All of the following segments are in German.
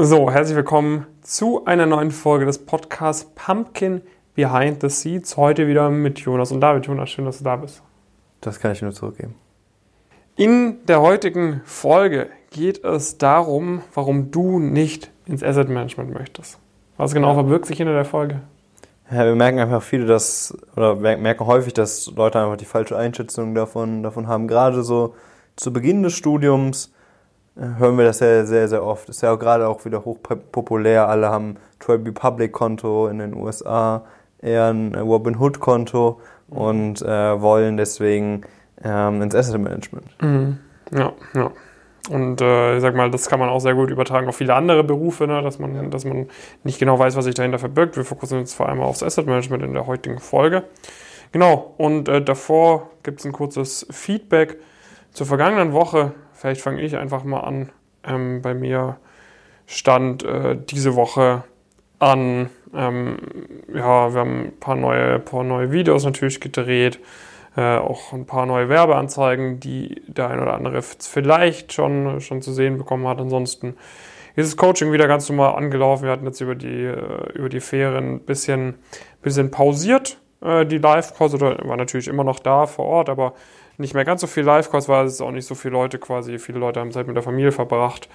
So, herzlich willkommen zu einer neuen Folge des Podcasts Pumpkin Behind the Seeds. Heute wieder mit Jonas und David. Jonas, schön, dass du da bist. Das kann ich nur zurückgeben. In der heutigen Folge geht es darum, warum du nicht ins Asset Management möchtest. Was genau verbirgt sich hinter der Folge? Ja, wir merken einfach viele, dass, oder merken häufig, dass Leute einfach die falsche Einschätzung davon, davon haben. Gerade so zu Beginn des Studiums hören wir das ja sehr, sehr oft. Ist ja auch gerade auch wieder hochpopulär. Alle haben Trade Republic Konto in den USA, eher ein Robinhood Konto und äh, wollen deswegen ähm, ins Asset Management. Mhm. Ja, ja. Und äh, ich sag mal, das kann man auch sehr gut übertragen auf viele andere Berufe, ne? dass, man, ja. dass man nicht genau weiß, was sich dahinter verbirgt. Wir fokussieren uns vor allem aufs Asset Management in der heutigen Folge. Genau, und äh, davor gibt es ein kurzes Feedback zur vergangenen Woche. Vielleicht fange ich einfach mal an. Ähm, bei mir stand äh, diese Woche an, ähm, ja, wir haben ein paar neue, paar neue Videos natürlich gedreht äh, auch ein paar neue Werbeanzeigen, die der ein oder andere vielleicht schon, schon zu sehen bekommen hat. Ansonsten ist das Coaching wieder ganz normal angelaufen. Wir hatten jetzt über die, äh, über die Ferien ein bisschen, bisschen pausiert, äh, die oder war natürlich immer noch da vor Ort, aber nicht mehr ganz so viel Live-Calls, weil es auch nicht so viele Leute quasi, viele Leute haben Zeit mit der Familie verbracht.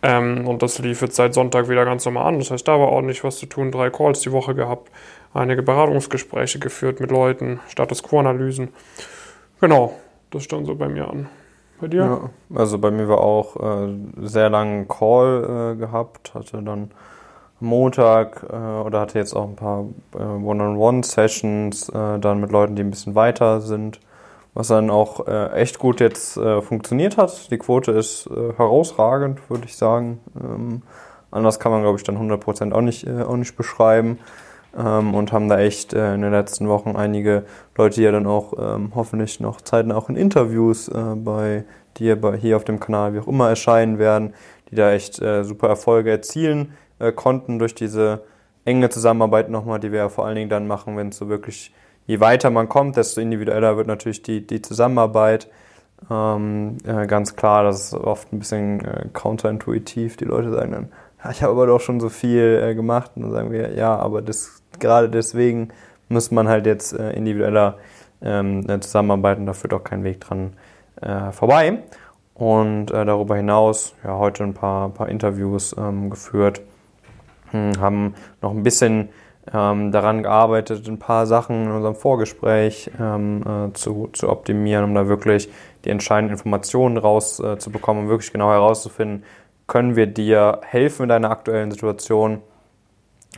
Ähm, und das lief jetzt seit Sonntag wieder ganz normal an. Das heißt, da war ordentlich was zu tun. Drei Calls die Woche gehabt einige Beratungsgespräche geführt mit Leuten, Status Quo-Analysen. Genau, das stand so bei mir an. Bei dir? Ja, also bei mir war auch äh, sehr langen Call äh, gehabt, hatte dann Montag äh, oder hatte jetzt auch ein paar äh, One-on-One-Sessions äh, dann mit Leuten, die ein bisschen weiter sind, was dann auch äh, echt gut jetzt funktioniert hat. Die Quote ist herausragend, würde ich sagen. Ähm, anders kann man, glaube ich, dann 100% auch nicht, auch nicht beschreiben ähm, und haben da echt äh, in den letzten Wochen einige Leute, die ja dann auch ähm, hoffentlich noch zeitnah auch in Interviews äh, bei dir bei, hier auf dem Kanal, wie auch immer, erscheinen werden, die da echt äh, super Erfolge erzielen äh, konnten durch diese enge Zusammenarbeit nochmal, die wir ja vor allen Dingen dann machen, wenn es so wirklich, je weiter man kommt, desto individueller wird natürlich die, die Zusammenarbeit. Ähm, äh, ganz klar, das ist oft ein bisschen äh, counterintuitiv. Die Leute sagen dann, ja, ich habe aber doch schon so viel äh, gemacht. Und dann sagen wir, ja, aber das, gerade deswegen muss man halt jetzt äh, individueller ähm, äh, zusammenarbeiten. Da führt auch kein Weg dran äh, vorbei. Und darüber hinaus, ja, heute ein paar, paar Interviews ähm, geführt, hm, haben noch ein bisschen ähm, daran gearbeitet, ein paar Sachen in unserem Vorgespräch ähm, äh, zu, zu optimieren, um da wirklich die entscheidenden Informationen rauszubekommen, um wirklich genau herauszufinden, können wir dir helfen in deiner aktuellen Situation,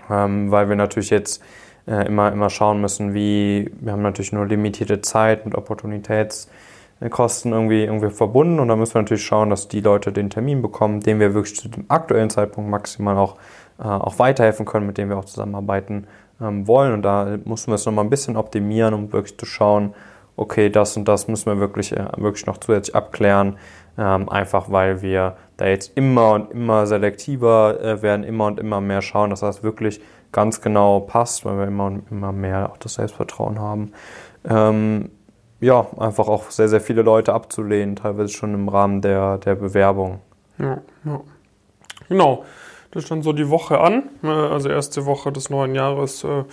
ähm, weil wir natürlich jetzt äh, immer, immer schauen müssen, wie, wir haben natürlich nur limitierte Zeit mit Opportunitätskosten irgendwie, irgendwie verbunden. Und da müssen wir natürlich schauen, dass die Leute den Termin bekommen, den wir wirklich zu dem aktuellen Zeitpunkt maximal auch, äh, auch weiterhelfen können, mit dem wir auch zusammenarbeiten ähm, wollen und da müssen wir es nochmal ein bisschen optimieren, um wirklich zu schauen, okay, das und das müssen wir wirklich, äh, wirklich noch zusätzlich abklären, ähm, einfach weil wir da jetzt immer und immer selektiver äh, werden, immer und immer mehr schauen, dass das wirklich ganz genau passt, weil wir immer und immer mehr auch das Selbstvertrauen haben. Ähm, ja, einfach auch sehr, sehr viele Leute abzulehnen, teilweise schon im Rahmen der, der Bewerbung. Ja, ja. Genau. Das stand so die Woche an, äh, also erste Woche des neuen Jahres, äh,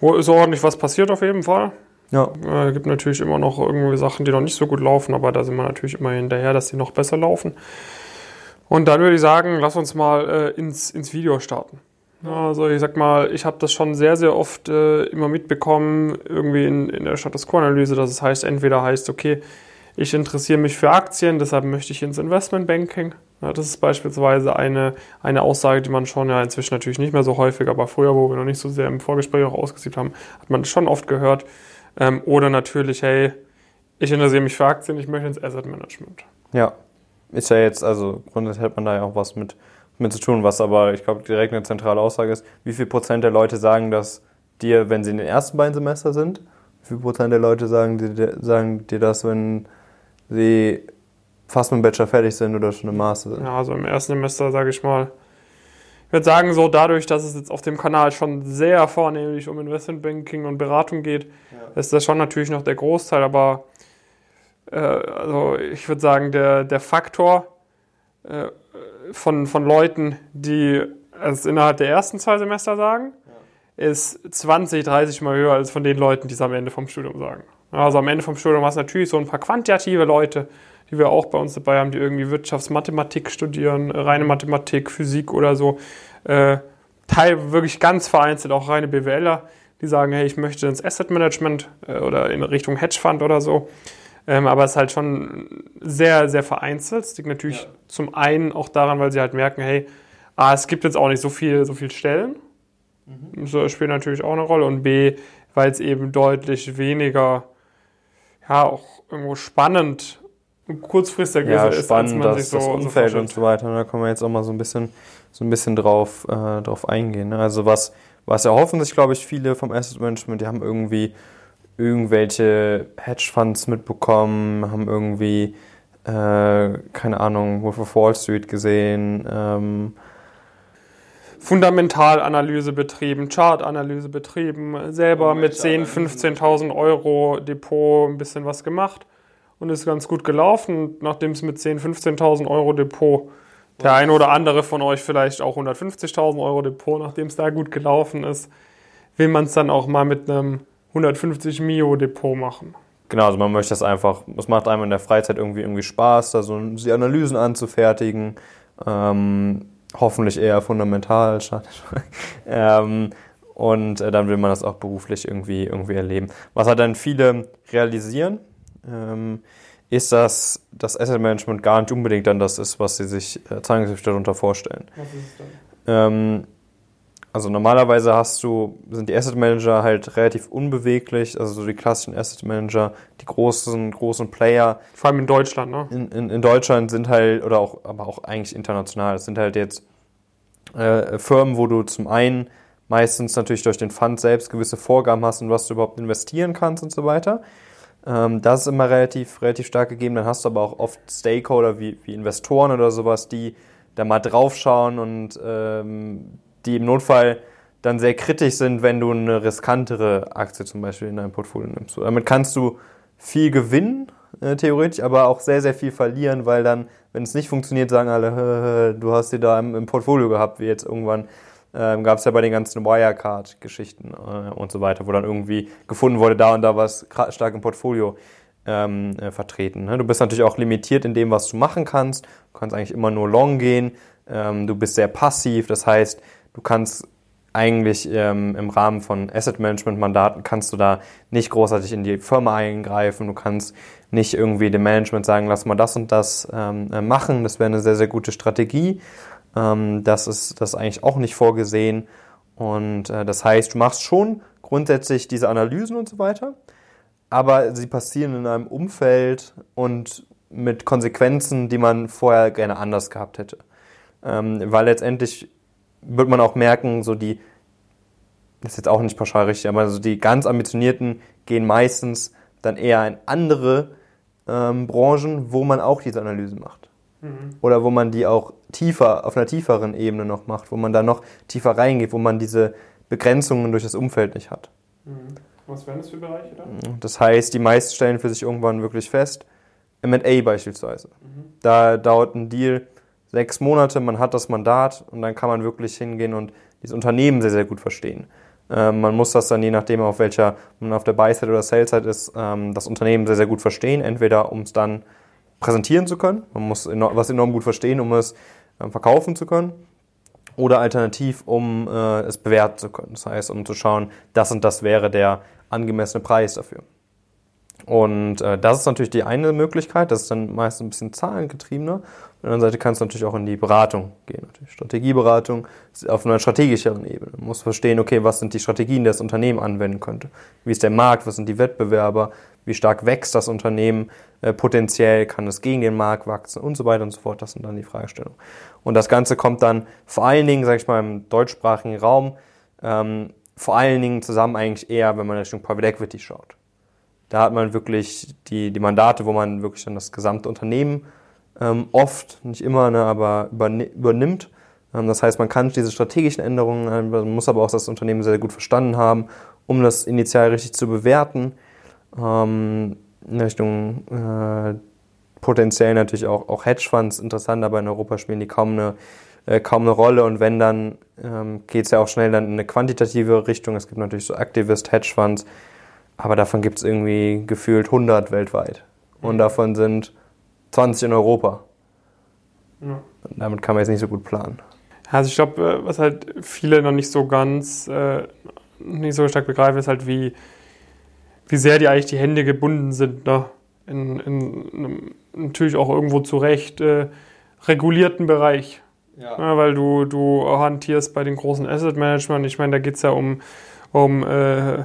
wo ist ordentlich was passiert auf jeden Fall. Ja. Es äh, gibt natürlich immer noch irgendwie Sachen, die noch nicht so gut laufen, aber da sind wir natürlich immer hinterher, dass sie noch besser laufen. Und dann würde ich sagen, lass uns mal äh, ins, ins Video starten. Also ich sag mal, ich habe das schon sehr, sehr oft äh, immer mitbekommen, irgendwie in, in der Status Quo-Analyse, dass es heißt, entweder heißt, okay, ich interessiere mich für Aktien, deshalb möchte ich ins Investmentbanking. Ja, das ist beispielsweise eine, eine Aussage, die man schon ja inzwischen natürlich nicht mehr so häufig, aber früher, wo wir noch nicht so sehr im Vorgespräch auch ausgesiebt haben, hat man schon oft gehört. Ähm, oder natürlich, hey, ich interessiere mich für Aktien, ich möchte ins Asset Management. Ja, ist ja jetzt, also grundsätzlich hat man da ja auch was mit, mit zu tun, was aber, ich glaube, direkt eine zentrale Aussage ist, wie viel Prozent der Leute sagen das dir, wenn sie in den ersten beiden Semester sind? Wie viel Prozent der Leute sagen dir, sagen dir das, wenn sie fast mit dem Bachelor fertig sind oder schon im Master sind? Ja, also im ersten Semester, sage ich mal, ich würde sagen, so dadurch, dass es jetzt auf dem Kanal schon sehr vornehmlich um Investmentbanking und Beratung geht, ja. ist das schon natürlich noch der Großteil, aber äh, also ich würde sagen, der, der Faktor, äh, von, von Leuten, die es innerhalb der ersten zwei Semester sagen, ist 20, 30 Mal höher als von den Leuten, die es am Ende vom Studium sagen. Also am Ende vom Studium hast du natürlich so ein paar quantitative Leute, die wir auch bei uns dabei haben, die irgendwie Wirtschaftsmathematik studieren, reine Mathematik, Physik oder so. Äh, Teil wirklich ganz vereinzelt auch reine BWLer, die sagen, hey, ich möchte ins Asset Management äh, oder in Richtung Hedgefonds oder so. Ähm, aber es ist halt schon sehr, sehr vereinzelt. Es liegt natürlich ja. zum einen auch daran, weil sie halt merken, hey, A, es gibt jetzt auch nicht so viel, so viel Stellen. Mhm. Das spielt natürlich auch eine Rolle. Und B, weil es eben deutlich weniger, ja, auch irgendwo spannend und kurzfristiger ja, ist, spannend, als man sich so das Umfeld so und so weiter. Da kann man jetzt auch mal so ein bisschen, so ein bisschen drauf, äh, drauf eingehen. Ne? Also was, was erhoffen sich, glaube ich, viele vom Asset Management, die haben irgendwie irgendwelche Hedgefonds mitbekommen, haben irgendwie, äh, keine Ahnung, Wolf of Wall Street gesehen, ähm, Fundamentalanalyse betrieben, Chartanalyse betrieben, selber mit 10.000, 15.000 Euro Depot ein bisschen was gemacht und ist ganz gut gelaufen. Nachdem es mit 10.000, 15.000 Euro Depot der ein oder andere von euch vielleicht auch 150.000 Euro Depot, nachdem es da gut gelaufen ist, will man es dann auch mal mit einem 150 Mio Depot machen. Genau, also man möchte das einfach, es macht einem in der Freizeit irgendwie, irgendwie Spaß, da so die Analysen anzufertigen. Ähm, hoffentlich eher fundamental. ähm, und äh, dann will man das auch beruflich irgendwie, irgendwie erleben. Was halt dann viele realisieren, ähm, ist, dass das Asset Management gar nicht unbedingt dann das ist, was sie sich äh, darunter vorstellen. Was ist es dann? Ähm, also normalerweise hast du, sind die Asset Manager halt relativ unbeweglich, also so die klassischen Asset Manager, die großen, großen Player. Vor allem in Deutschland, ne? In, in, in Deutschland sind halt, oder auch, aber auch eigentlich international, es sind halt jetzt äh, Firmen, wo du zum einen meistens natürlich durch den Fund selbst gewisse Vorgaben hast und was du überhaupt investieren kannst und so weiter. Ähm, das ist immer relativ, relativ stark gegeben. Dann hast du aber auch oft Stakeholder wie, wie Investoren oder sowas, die da mal draufschauen und ähm, die im Notfall dann sehr kritisch sind, wenn du eine riskantere Aktie zum Beispiel in deinem Portfolio nimmst. Damit kannst du viel gewinnen, äh, theoretisch, aber auch sehr, sehr viel verlieren, weil dann, wenn es nicht funktioniert, sagen alle, du hast die da im, im Portfolio gehabt, wie jetzt irgendwann ähm, gab es ja bei den ganzen Wirecard-Geschichten äh, und so weiter, wo dann irgendwie gefunden wurde, da und da was stark im Portfolio ähm, äh, vertreten. Ne? Du bist natürlich auch limitiert in dem, was du machen kannst. Du kannst eigentlich immer nur long gehen. Ähm, du bist sehr passiv, das heißt, Du kannst eigentlich ähm, im Rahmen von Asset Management Mandaten kannst du da nicht großartig in die Firma eingreifen. Du kannst nicht irgendwie dem Management sagen, lass mal das und das ähm, äh, machen. Das wäre eine sehr, sehr gute Strategie. Ähm, das ist das ist eigentlich auch nicht vorgesehen. Und äh, das heißt, du machst schon grundsätzlich diese Analysen und so weiter, aber sie passieren in einem Umfeld und mit Konsequenzen, die man vorher gerne anders gehabt hätte. Ähm, weil letztendlich wird man auch merken, so die, das ist jetzt auch nicht pauschal richtig, aber so die ganz ambitionierten gehen meistens dann eher in andere ähm, Branchen, wo man auch diese Analyse macht. Mhm. Oder wo man die auch tiefer, auf einer tieferen Ebene noch macht, wo man da noch tiefer reingeht, wo man diese Begrenzungen durch das Umfeld nicht hat. Mhm. Was wären das für Bereiche da? Das heißt, die meisten stellen für sich irgendwann wirklich fest, MA beispielsweise. Mhm. Da dauert ein Deal sechs Monate, man hat das Mandat und dann kann man wirklich hingehen und dieses Unternehmen sehr, sehr gut verstehen. Ähm, man muss das dann, je nachdem, auf welcher man auf der Buy-Side oder Sell-Side ist, ähm, das Unternehmen sehr, sehr gut verstehen. Entweder, um es dann präsentieren zu können, man muss was enorm gut verstehen, um es ähm, verkaufen zu können, oder alternativ, um äh, es bewerten zu können. Das heißt, um zu schauen, das und das wäre der angemessene Preis dafür. Und äh, das ist natürlich die eine Möglichkeit, das ist dann meist ein bisschen zahlengetriebener. Der anderen Seite kannst du natürlich auch in die Beratung gehen. Natürlich Strategieberatung auf einer strategischeren Ebene. Man muss verstehen, okay, was sind die Strategien, die das Unternehmen anwenden könnte? Wie ist der Markt? Was sind die Wettbewerber? Wie stark wächst das Unternehmen äh, potenziell? Kann es gegen den Markt wachsen? Und so weiter und so fort. Das sind dann die Fragestellungen. Und das Ganze kommt dann vor allen Dingen, sage ich mal, im deutschsprachigen Raum, ähm, vor allen Dingen zusammen eigentlich eher, wenn man Richtung Private Equity schaut. Da hat man wirklich die, die Mandate, wo man wirklich dann das gesamte Unternehmen ähm, oft, nicht immer, ne, aber übernimmt. Ähm, das heißt, man kann diese strategischen Änderungen, äh, man muss aber auch das Unternehmen sehr gut verstanden haben, um das initial richtig zu bewerten. Ähm, in Richtung äh, potenziell natürlich auch, auch Hedgefonds interessant, aber in Europa spielen die kaum eine, äh, kaum eine Rolle. Und wenn, dann ähm, geht es ja auch schnell dann in eine quantitative Richtung. Es gibt natürlich so Activist-Hedgefonds, aber davon gibt es irgendwie gefühlt 100 weltweit. Und mhm. davon sind 20 in Europa. Ja. Damit kann man jetzt nicht so gut planen. Also ich glaube, äh, was halt viele noch nicht so ganz, äh, nicht so stark begreifen, ist halt, wie, wie sehr die eigentlich die Hände gebunden sind. Ne? In, in einem natürlich auch irgendwo zu Recht äh, regulierten Bereich. Ja. ja. weil du, du hantierst bei den großen Asset Management. Ich meine, da geht es ja um, um, äh,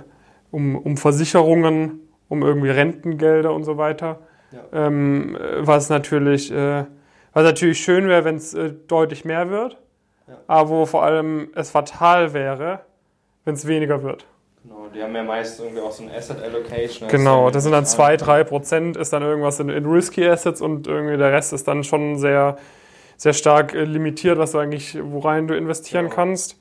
um, um Versicherungen, um irgendwie Rentengelder und so weiter. Ja. Ähm, was natürlich, äh, was natürlich schön wäre, wenn es äh, deutlich mehr wird, ja. aber wo vor allem es fatal wäre, wenn es weniger wird. Genau, die haben ja meist irgendwie auch so ein Asset Allocation. Genau, das sind dann 2, 3 Prozent, ist dann irgendwas in, in, Risky Assets und irgendwie der Rest ist dann schon sehr, sehr stark äh, limitiert, was du eigentlich, worein du investieren genau. kannst.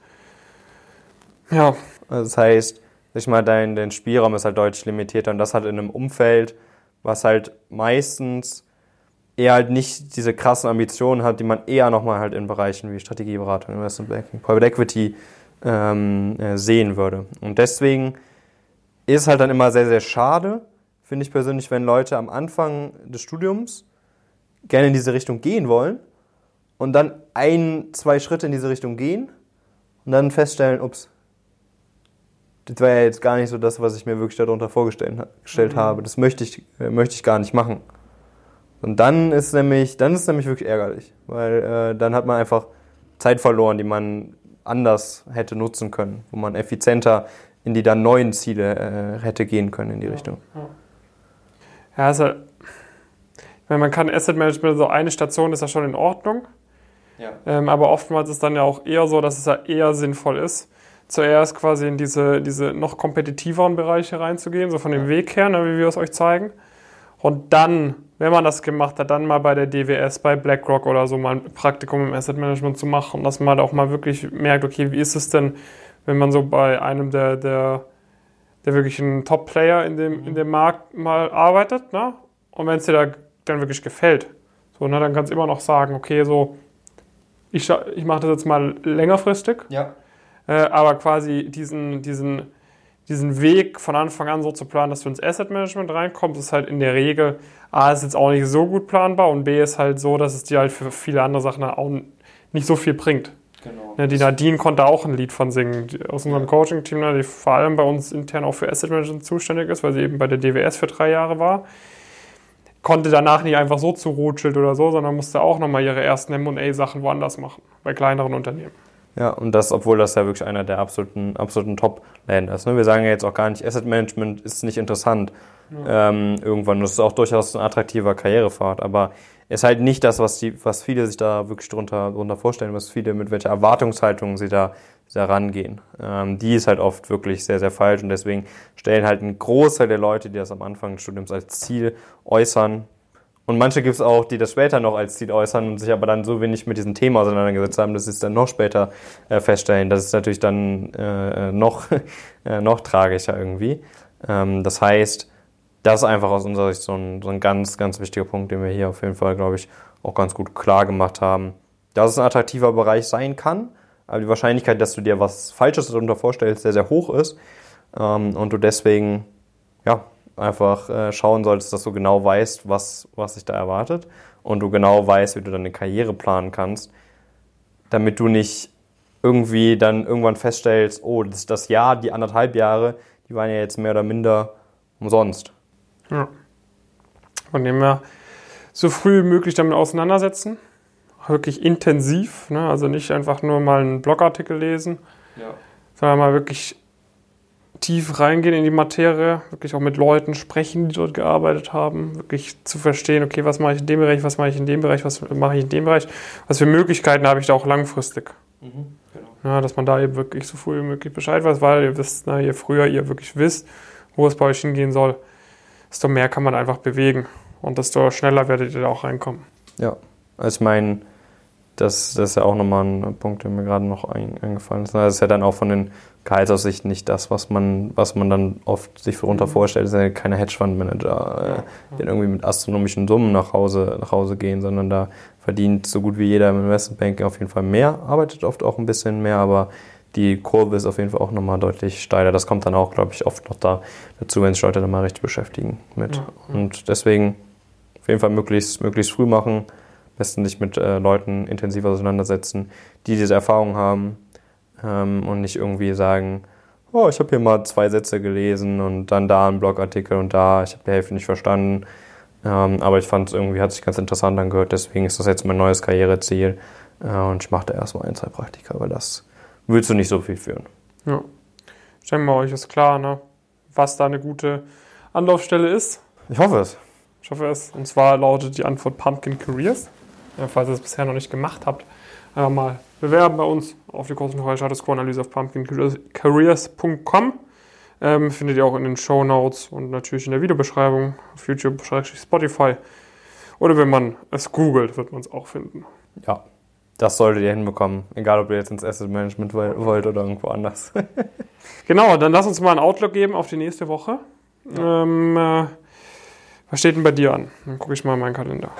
Ja. Also das heißt, ich mal, dein, dein Spielraum ist halt deutlich limitierter und das halt in einem Umfeld, was halt meistens eher halt nicht diese krassen Ambitionen hat, die man eher nochmal halt in Bereichen wie Strategieberatung, Investment Banking, Private Equity ähm, äh, sehen würde. Und deswegen ist halt dann immer sehr, sehr schade, finde ich persönlich, wenn Leute am Anfang des Studiums gerne in diese Richtung gehen wollen und dann ein, zwei Schritte in diese Richtung gehen und dann feststellen, ups, das war ja jetzt gar nicht so das, was ich mir wirklich darunter vorgestellt mhm. habe. Das möchte ich, äh, möchte ich gar nicht machen. Und dann ist nämlich, dann ist nämlich wirklich ärgerlich, weil äh, dann hat man einfach Zeit verloren, die man anders hätte nutzen können, wo man effizienter in die dann neuen Ziele äh, hätte gehen können in die ja, Richtung. Ja, ja also, ich meine, man kann Asset Management, so eine Station ist ja schon in Ordnung. Ja. Ähm, aber oftmals ist dann ja auch eher so, dass es ja eher sinnvoll ist, zuerst quasi in diese, diese noch kompetitiveren Bereiche reinzugehen, so von dem Weg her, ne, wie wir es euch zeigen. Und dann, wenn man das gemacht hat, dann mal bei der DWS, bei BlackRock oder so mal ein Praktikum im Asset Management zu machen, dass man auch mal wirklich merkt, okay, wie ist es denn, wenn man so bei einem der, der, der wirklichen Top-Player in dem, in dem Markt mal arbeitet, ne? Und wenn es dir da dann wirklich gefällt, so, ne, dann kannst du immer noch sagen, okay, so, ich, ich mache das jetzt mal längerfristig. Ja äh, aber quasi diesen, diesen, diesen Weg von Anfang an so zu planen, dass du ins Asset Management reinkommst, ist halt in der Regel, A, ist jetzt auch nicht so gut planbar und B, ist halt so, dass es dir halt für viele andere Sachen auch nicht so viel bringt. Genau. Ja, die Nadine konnte auch ein Lied von singen, aus unserem. Coaching-Team, ne, die vor allem bei uns intern auch für Asset Management zuständig ist, weil sie eben bei der DWS für drei Jahre war. Konnte danach nicht einfach so zu Rothschild oder so, sondern musste auch nochmal ihre ersten MA-Sachen woanders machen, bei kleineren Unternehmen. Ja, und das, obwohl das ja wirklich einer der absoluten, absoluten Top-Länder ist. Ne? Wir sagen ja jetzt auch gar nicht, Asset Management ist nicht interessant. Ja. Ähm, irgendwann. Das ist auch durchaus ein attraktiver Karrierepfad, aber ist halt nicht das, was, die, was viele sich da wirklich drunter, drunter vorstellen, was viele, mit welcher Erwartungshaltung sie da, da rangehen. Ähm, die ist halt oft wirklich sehr, sehr falsch und deswegen stellen halt ein Großteil der Leute, die das am Anfang des Studiums als Ziel äußern, und manche gibt es auch, die das später noch als Ziel äußern und sich aber dann so wenig mit diesem Thema auseinandergesetzt haben, dass sie es dann noch später äh, feststellen. Das ist natürlich dann äh, noch, äh, noch tragischer irgendwie. Ähm, das heißt, das ist einfach aus unserer Sicht so ein, so ein ganz, ganz wichtiger Punkt, den wir hier auf jeden Fall, glaube ich, auch ganz gut klar gemacht haben. Dass es ein attraktiver Bereich sein kann, aber die Wahrscheinlichkeit, dass du dir was Falsches darunter vorstellst, sehr, sehr hoch ist ähm, und du deswegen ja, einfach äh, schauen solltest, dass du genau weißt, was, was sich da erwartet und du genau weißt, wie du deine Karriere planen kannst, damit du nicht irgendwie dann irgendwann feststellst, oh, das, das Jahr, die anderthalb Jahre, die waren ja jetzt mehr oder minder umsonst. Ja. Von dem her so früh wie möglich damit auseinandersetzen. Wirklich intensiv, ne? also nicht einfach nur mal einen Blogartikel lesen, ja. sondern mal wirklich tief reingehen in die Materie, wirklich auch mit Leuten sprechen, die dort gearbeitet haben, wirklich zu verstehen, okay, was mache ich in dem Bereich, was mache ich in dem Bereich, was mache ich in dem Bereich, was für Möglichkeiten habe ich da auch langfristig. Mhm, genau. ja, dass man da eben wirklich so früh wie möglich Bescheid weiß, weil ihr wisst, na, je früher ihr wirklich wisst, wo es bei euch hingehen soll, desto mehr kann man einfach bewegen und desto schneller werdet ihr da auch reinkommen. Ja, also ich meine, das, das ist ja auch nochmal ein Punkt, der mir gerade noch eingefallen ist. Das ist ja dann auch von den Gehaltsaussichten nicht das, was man, was man dann oft sich darunter mhm. vorstellt. Das sind ja keine Hedgefondsmanager, äh, die irgendwie mit astronomischen Summen nach Hause, nach Hause gehen, sondern da verdient so gut wie jeder im Investmentbanking auf jeden Fall mehr, arbeitet oft auch ein bisschen mehr, aber die Kurve ist auf jeden Fall auch nochmal deutlich steiler. Das kommt dann auch, glaube ich, oft noch da dazu, wenn sich Leute dann mal richtig beschäftigen mit. Ja. Und deswegen auf jeden Fall möglichst, möglichst früh machen besten sich mit äh, Leuten intensiv auseinandersetzen, die diese Erfahrung haben ähm, und nicht irgendwie sagen, oh, ich habe hier mal zwei Sätze gelesen und dann da ein Blogartikel und da, ich habe die Hälfte nicht verstanden. Ähm, aber ich fand es irgendwie, hat sich ganz interessant angehört, deswegen ist das jetzt mein neues Karriereziel äh, und ich mache da erstmal ein, zwei Praktika, weil das willst du nicht so viel führen. Ja. Ich denke mal, euch ist klar, ne? was da eine gute Anlaufstelle ist. Ich hoffe es. Ich hoffe es. Und zwar lautet die Antwort Pumpkin Careers falls ihr es bisher noch nicht gemacht habt, einfach mal bewerben bei uns auf die kostenfreie Status Quo Analyse auf pumpkincareers.com. Ähm, findet ihr auch in den Show Notes und natürlich in der Videobeschreibung auf YouTube, Spotify. Oder wenn man es googelt, wird man es auch finden. Ja, das solltet ihr hinbekommen. Egal, ob ihr jetzt ins Asset Management wollt oder irgendwo anders. genau, dann lass uns mal einen Outlook geben auf die nächste Woche. Ja. Ähm, äh, was steht denn bei dir an? Dann gucke ich mal in meinen Kalender.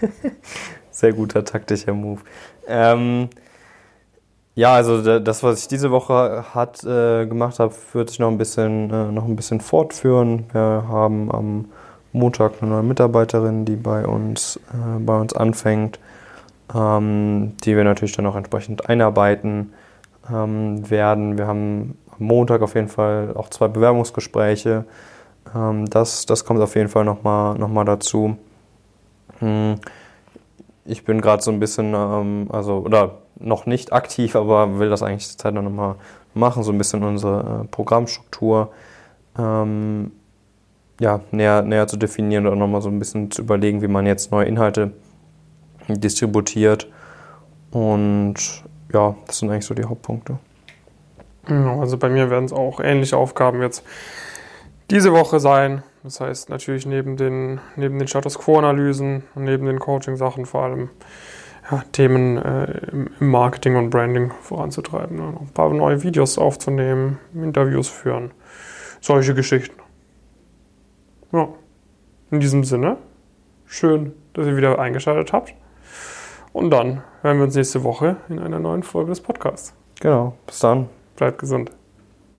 Sehr guter taktischer Move. Ähm, ja, also das, was ich diese Woche hat, äh, gemacht habe, wird sich noch ein bisschen, äh, noch ein bisschen fortführen. Wir haben am Montag eine neue Mitarbeiterin, die bei uns, äh, bei uns anfängt, ähm, die wir natürlich dann auch entsprechend einarbeiten ähm, werden. Wir haben am Montag auf jeden Fall auch zwei Bewerbungsgespräche. Ähm, das, das kommt auf jeden Fall nochmal noch mal dazu. Hm ich bin gerade so ein bisschen, ähm, also, oder noch nicht aktiv, aber will das eigentlich zur Zeit noch mal machen, so ein bisschen unsere äh, Programmstruktur ähm, ja, näher, näher zu definieren oder nochmal so ein bisschen zu überlegen, wie man jetzt neue Inhalte distributiert. Und ja, das sind eigentlich so die Hauptpunkte. Also bei mir werden es auch ähnliche Aufgaben jetzt diese Woche sein. Das heißt natürlich neben den, neben den Status Quo-Analysen und neben den Coaching-Sachen vor allem ja, Themen äh, im Marketing und Branding voranzutreiben. Ne? Ein paar neue Videos aufzunehmen, Interviews führen, solche Geschichten. Ja, in diesem Sinne, schön, dass ihr wieder eingeschaltet habt. Und dann hören wir uns nächste Woche in einer neuen Folge des Podcasts. Genau, bis dann. Bleibt gesund.